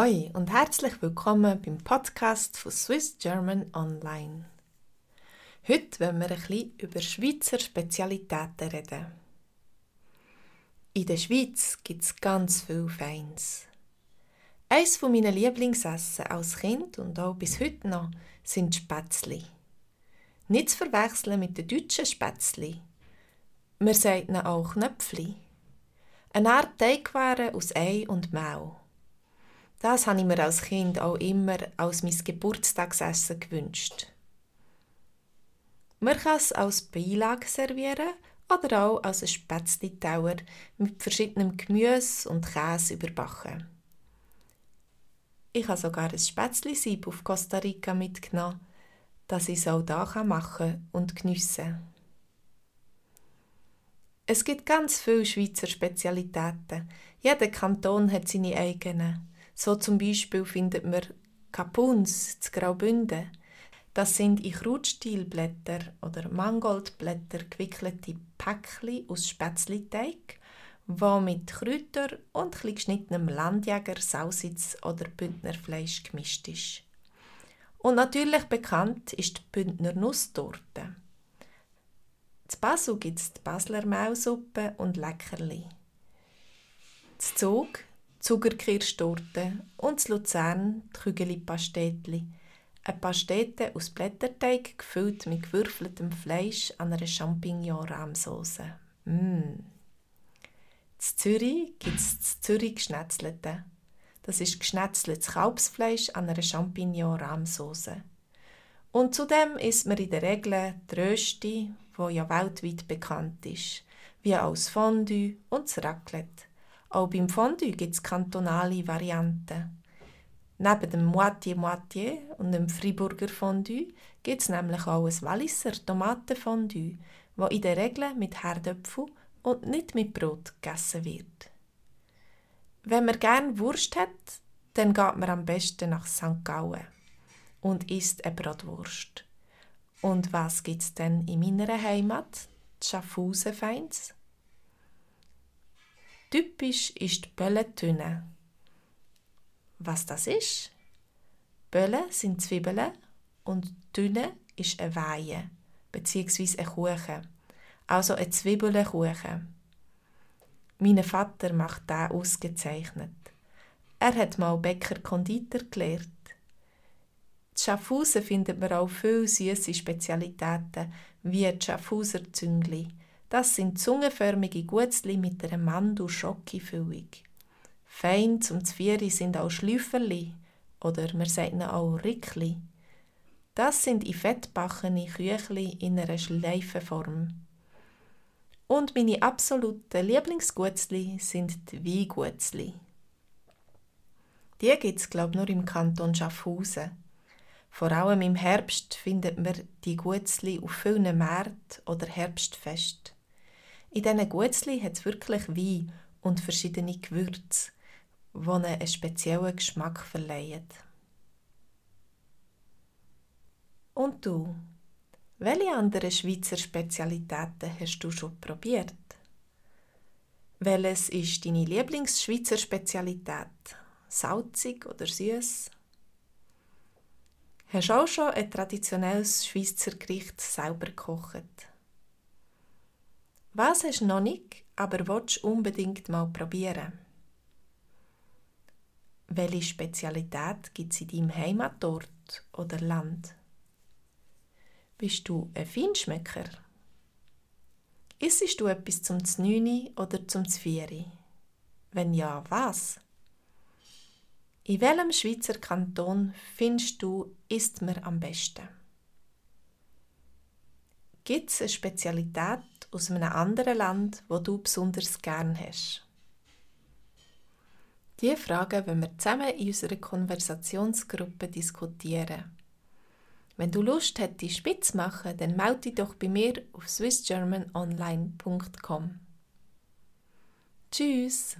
Hoi und herzlich willkommen beim Podcast von Swiss German Online. Heute wollen wir ein bisschen über Schweizer Spezialitäten reden. In der Schweiz gibt es ganz viel Feins. Eines meiner Lieblingsessen als Kind und auch bis heute noch sind Spätzli. Nicht zu verwechseln mit den deutschen Spätzli. Sagt ihnen auch Knöpfli. Eine Art Teigwaren aus Ei und Mehl. Das habe ich mir als Kind auch immer als mein Geburtstagsessen gewünscht. Man kann es als Beilage servieren oder auch als ein Spätzli-Tauer mit verschiedenem Gemüse und Käse überbacken. Ich habe sogar ein Spätzli-Sieb auf Costa Rica mitgenommen, dass ich es auch hier machen und geniessen Es gibt ganz viele Schweizer Spezialitäten. Jeder Kanton hat seine eigenen. So zum Beispiel findet man Kapuns zu Graubünden. Das sind in Krautstielblätter oder Mangoldblätter gewickelte Päckchen aus Spätzliteig, wo mit Kräuter und geschnittenem Landjäger, Sausitz oder Bündnerfleisch gemischt ist. Und natürlich bekannt ist die Bündner Nusstorte. Zu Basel gibt es die Basler Maulsuppe und Leckerli. Zu Zug Zuckerkirschtorte und zu Luzern die. Eine Pastete aus Blätterteig gefüllt mit gewürfeltem Fleisch an einer Champignon-Rahmsauce. Mm. In Zürich gibt es das Zürich Geschnetzelte. Das ist geschnetzeltes Kalbsfleisch an einer Champignon-Rahmsauce. Und zudem isst man in der Regel die Rösti, die ja weltweit bekannt ist, wie als Fondue und das Raclette. Auch beim Fondue gibt es kantonale Varianten. Neben dem Moitié-Moitié und dem Friburger Fondue gibt es nämlich auch ein Walliser Tomatenfondue, das in der Regel mit Herdöpfel und nicht mit Brot gegessen wird. Wenn man gerne Wurst hat, dann geht man am besten nach St. Gallen und isst eine Bratwurst. Und was gibt es denn in meiner Heimat? Schaffhausen feins. Typisch ist die Böllentünne. Was das ist? Böllen sind Zwiebeln und Tünne ist eine Weihe bzw. ein Kuchen, also ein Zwiebelkuchen. Mein Vater macht da ausgezeichnet. Er hat mal Bäcker Konditor gelehrt. In Schaffhausen findet man auch viele süße Spezialitäten, wie die Schaffhauser Züngli, das sind zungenförmige Gutzli mit einer Mandel-Schokifüllung. Fein zum Zvieri sind auch Schlüfferli oder man sagt ihnen auch Rickli. Das sind in fettbachene Küchli in einer Schleifenform. Und meine absoluten Lieblingsgutzli sind die Weingutzli. Die gibt es, glaube ich, nur im Kanton Schaffhausen. Vor allem im Herbst findet man die Gutzli auf vielen Märkten oder Herbstfest. In diesen Gutzli hat es wirklich Wein und verschiedene Gewürze, die einen speziellen Geschmack verleihen. Und du? Welche anderen Schweizer Spezialitäten hast du schon probiert? Welches ist deine Lieblingsschweizer Spezialität? Salzig oder süß? Hast du auch schon ein traditionelles Schweizer Gericht selber gekocht? Was hast du noch nicht, aber willst unbedingt mal probieren? Welche Spezialität gibt es in deinem Heimatort oder Land? Bist du ein Feinschmecker? Essest du etwas zum Znüni oder zum Zvieri? Wenn ja, was? In welchem Schweizer Kanton findest du, isst man am besten? Gibt es eine Spezialität aus einem anderen Land, wo du besonders gern hast? Diese Fragen wollen wir zusammen in unserer Konversationsgruppe diskutieren. Wenn du Lust hättest, spitz machen, dann melde dich doch bei mir auf swissgermanonline.com. Tschüss!